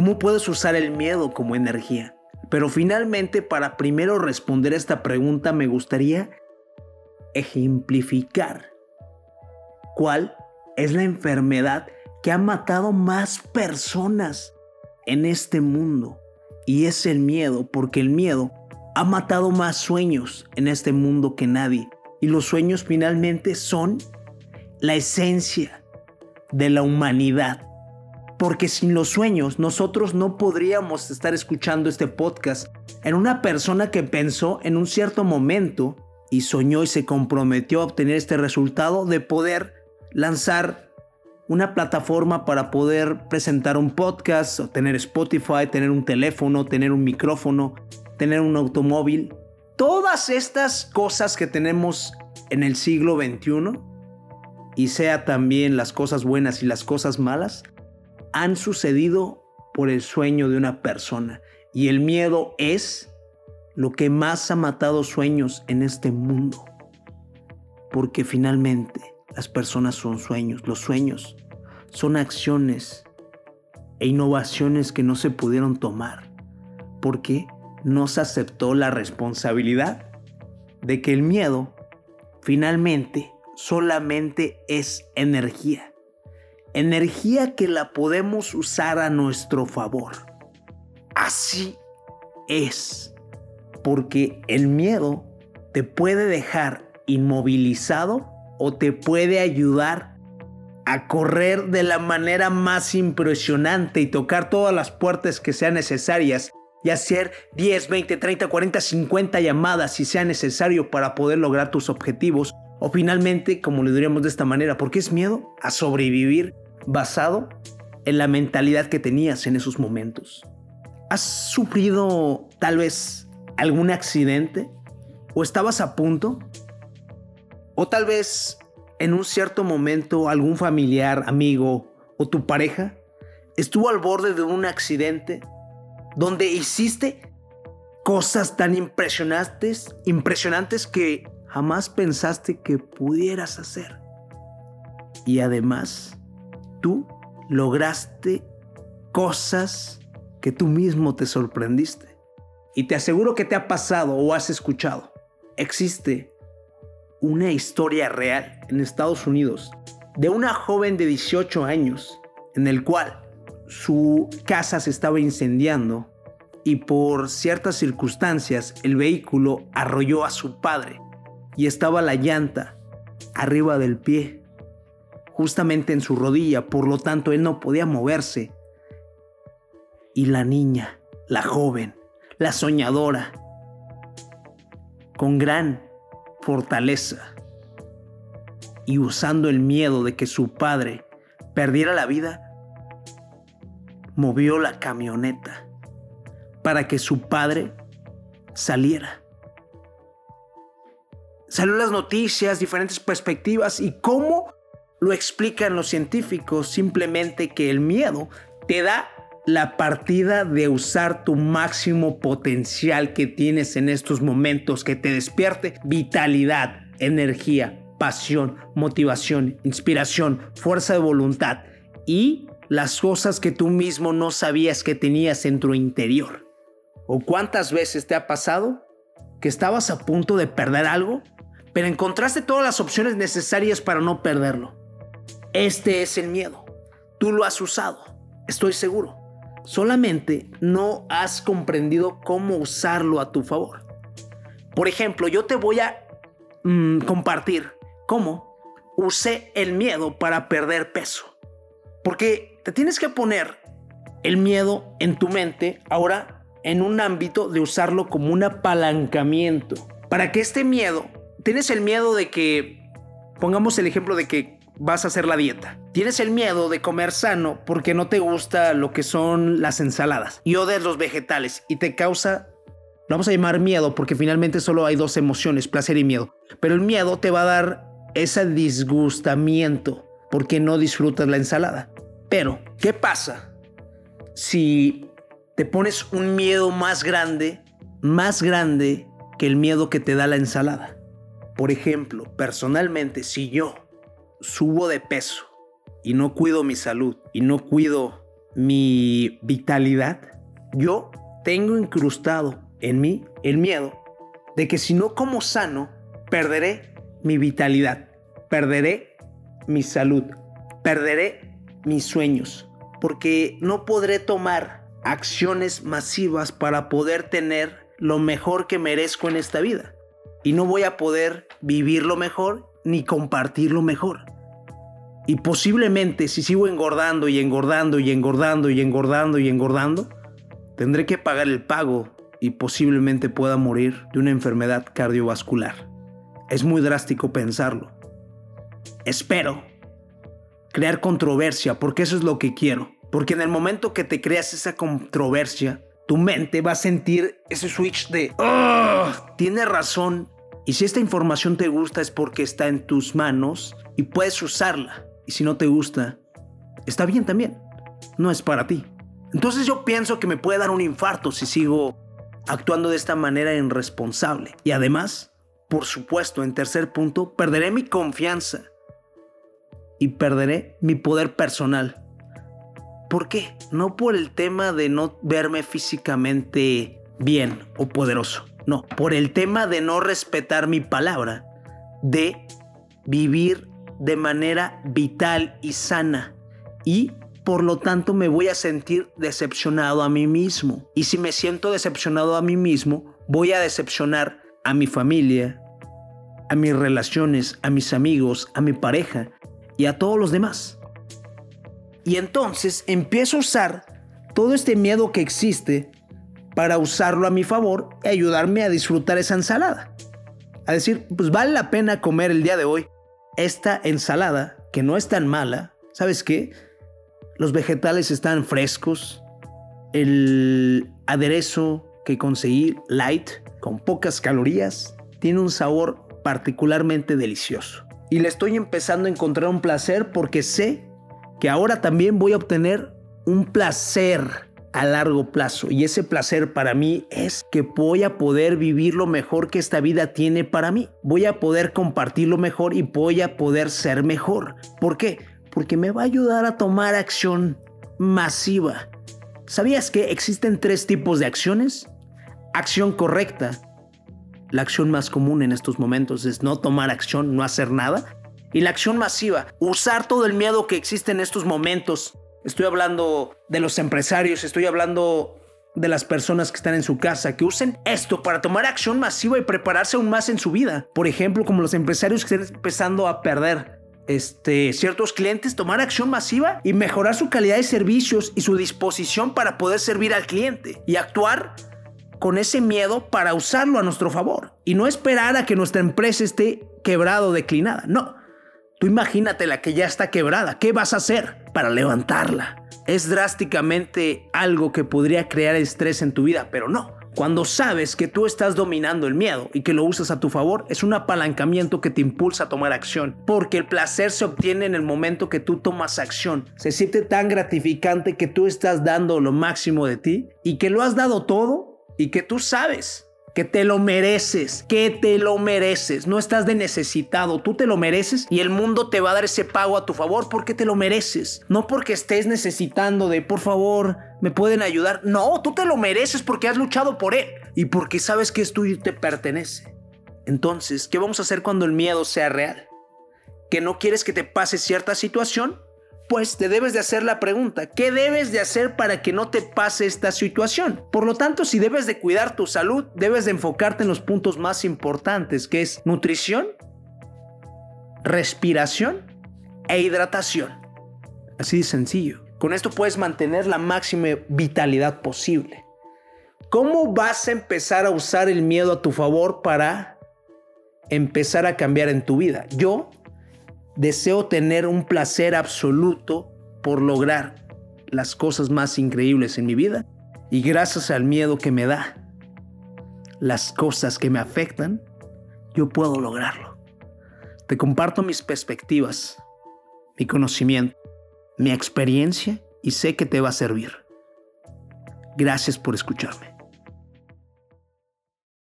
¿Cómo puedes usar el miedo como energía? Pero finalmente, para primero responder esta pregunta, me gustaría ejemplificar cuál es la enfermedad que ha matado más personas en este mundo. Y es el miedo, porque el miedo ha matado más sueños en este mundo que nadie. Y los sueños finalmente son la esencia de la humanidad. Porque sin los sueños nosotros no podríamos estar escuchando este podcast en una persona que pensó en un cierto momento y soñó y se comprometió a obtener este resultado de poder lanzar una plataforma para poder presentar un podcast, tener Spotify, tener un teléfono, tener un micrófono, tener un automóvil. Todas estas cosas que tenemos en el siglo XXI, y sea también las cosas buenas y las cosas malas, han sucedido por el sueño de una persona. Y el miedo es lo que más ha matado sueños en este mundo. Porque finalmente las personas son sueños. Los sueños son acciones e innovaciones que no se pudieron tomar. Porque no se aceptó la responsabilidad de que el miedo finalmente solamente es energía. Energía que la podemos usar a nuestro favor. Así es. Porque el miedo te puede dejar inmovilizado o te puede ayudar a correr de la manera más impresionante y tocar todas las puertas que sean necesarias y hacer 10, 20, 30, 40, 50 llamadas si sea necesario para poder lograr tus objetivos. O finalmente, como le diríamos de esta manera, porque es miedo a sobrevivir basado en la mentalidad que tenías en esos momentos. ¿Has sufrido tal vez algún accidente? ¿O estabas a punto? O tal vez en un cierto momento algún familiar, amigo o tu pareja estuvo al borde de un accidente donde hiciste cosas tan impresionantes, impresionantes que jamás pensaste que pudieras hacer. Y además, tú lograste cosas que tú mismo te sorprendiste. Y te aseguro que te ha pasado o has escuchado. Existe una historia real en Estados Unidos de una joven de 18 años en el cual su casa se estaba incendiando y por ciertas circunstancias el vehículo arrolló a su padre y estaba la llanta arriba del pie, justamente en su rodilla, por lo tanto él no podía moverse. Y la niña, la joven, la soñadora, con gran fortaleza y usando el miedo de que su padre perdiera la vida, movió la camioneta para que su padre saliera. Salió las noticias, diferentes perspectivas y cómo lo explican los científicos, simplemente que el miedo te da la partida de usar tu máximo potencial que tienes en estos momentos, que te despierte vitalidad, energía, pasión, motivación, inspiración, fuerza de voluntad y las cosas que tú mismo no sabías que tenías en tu interior. ¿O cuántas veces te ha pasado que estabas a punto de perder algo, pero encontraste todas las opciones necesarias para no perderlo? Este es el miedo. Tú lo has usado, estoy seguro. Solamente no has comprendido cómo usarlo a tu favor. Por ejemplo, yo te voy a mm, compartir cómo usé el miedo para perder peso. Porque te tienes que poner el miedo en tu mente ahora en un ámbito de usarlo como un apalancamiento. Para que este miedo, tienes el miedo de que, pongamos el ejemplo de que vas a hacer la dieta. Tienes el miedo de comer sano porque no te gusta lo que son las ensaladas y odias los vegetales y te causa, lo vamos a llamar miedo porque finalmente solo hay dos emociones, placer y miedo. Pero el miedo te va a dar ese disgustamiento porque no disfrutas la ensalada. Pero, ¿qué pasa si te pones un miedo más grande, más grande que el miedo que te da la ensalada? Por ejemplo, personalmente, si yo subo de peso y no cuido mi salud y no cuido mi vitalidad, yo tengo incrustado en mí el miedo de que si no como sano, perderé mi vitalidad, perderé mi salud, perderé mis sueños, porque no podré tomar acciones masivas para poder tener lo mejor que merezco en esta vida. Y no voy a poder vivir lo mejor ni compartir lo mejor. Y posiblemente si sigo engordando y engordando y engordando y engordando y engordando, tendré que pagar el pago y posiblemente pueda morir de una enfermedad cardiovascular. Es muy drástico pensarlo. Espero crear controversia porque eso es lo que quiero. Porque en el momento que te creas esa controversia, tu mente va a sentir ese switch de, oh, tiene razón. Y si esta información te gusta es porque está en tus manos y puedes usarla. Y si no te gusta, está bien también. No es para ti. Entonces yo pienso que me puede dar un infarto si sigo actuando de esta manera irresponsable. Y además, por supuesto, en tercer punto, perderé mi confianza y perderé mi poder personal. ¿Por qué? No por el tema de no verme físicamente bien o poderoso. No, por el tema de no respetar mi palabra, de vivir de manera vital y sana y por lo tanto me voy a sentir decepcionado a mí mismo. Y si me siento decepcionado a mí mismo, voy a decepcionar a mi familia, a mis relaciones, a mis amigos, a mi pareja y a todos los demás. Y entonces empiezo a usar todo este miedo que existe para usarlo a mi favor y ayudarme a disfrutar esa ensalada. A decir, pues vale la pena comer el día de hoy esta ensalada que no es tan mala. ¿Sabes qué? Los vegetales están frescos. El aderezo que conseguí, light, con pocas calorías, tiene un sabor particularmente delicioso. Y le estoy empezando a encontrar un placer porque sé que ahora también voy a obtener un placer a largo plazo. Y ese placer para mí es que voy a poder vivir lo mejor que esta vida tiene para mí. Voy a poder compartirlo mejor y voy a poder ser mejor. ¿Por qué? porque me va a ayudar a tomar acción masiva. ¿Sabías que existen tres tipos de acciones? Acción correcta. La acción más común en estos momentos es no tomar acción, no hacer nada. Y la acción masiva, usar todo el miedo que existe en estos momentos. Estoy hablando de los empresarios, estoy hablando de las personas que están en su casa, que usen esto para tomar acción masiva y prepararse aún más en su vida. Por ejemplo, como los empresarios que están empezando a perder este, ciertos clientes tomar acción masiva y mejorar su calidad de servicios y su disposición para poder servir al cliente y actuar con ese miedo para usarlo a nuestro favor y no esperar a que nuestra empresa esté quebrada o declinada. No, tú imagínate la que ya está quebrada. ¿Qué vas a hacer para levantarla? Es drásticamente algo que podría crear estrés en tu vida, pero no. Cuando sabes que tú estás dominando el miedo y que lo usas a tu favor, es un apalancamiento que te impulsa a tomar acción, porque el placer se obtiene en el momento que tú tomas acción. Se siente tan gratificante que tú estás dando lo máximo de ti y que lo has dado todo y que tú sabes que te lo mereces, que te lo mereces. No estás de necesitado, tú te lo mereces y el mundo te va a dar ese pago a tu favor porque te lo mereces. No porque estés necesitando de, por favor, me pueden ayudar. No, tú te lo mereces porque has luchado por él y porque sabes que es tuyo y te pertenece. Entonces, ¿qué vamos a hacer cuando el miedo sea real? ¿Que no quieres que te pase cierta situación? Pues te debes de hacer la pregunta, ¿qué debes de hacer para que no te pase esta situación? Por lo tanto, si debes de cuidar tu salud, debes de enfocarte en los puntos más importantes, que es nutrición, respiración e hidratación. Así de sencillo. Con esto puedes mantener la máxima vitalidad posible. ¿Cómo vas a empezar a usar el miedo a tu favor para empezar a cambiar en tu vida? Yo Deseo tener un placer absoluto por lograr las cosas más increíbles en mi vida y gracias al miedo que me da, las cosas que me afectan, yo puedo lograrlo. Te comparto mis perspectivas, mi conocimiento, mi experiencia y sé que te va a servir. Gracias por escucharme.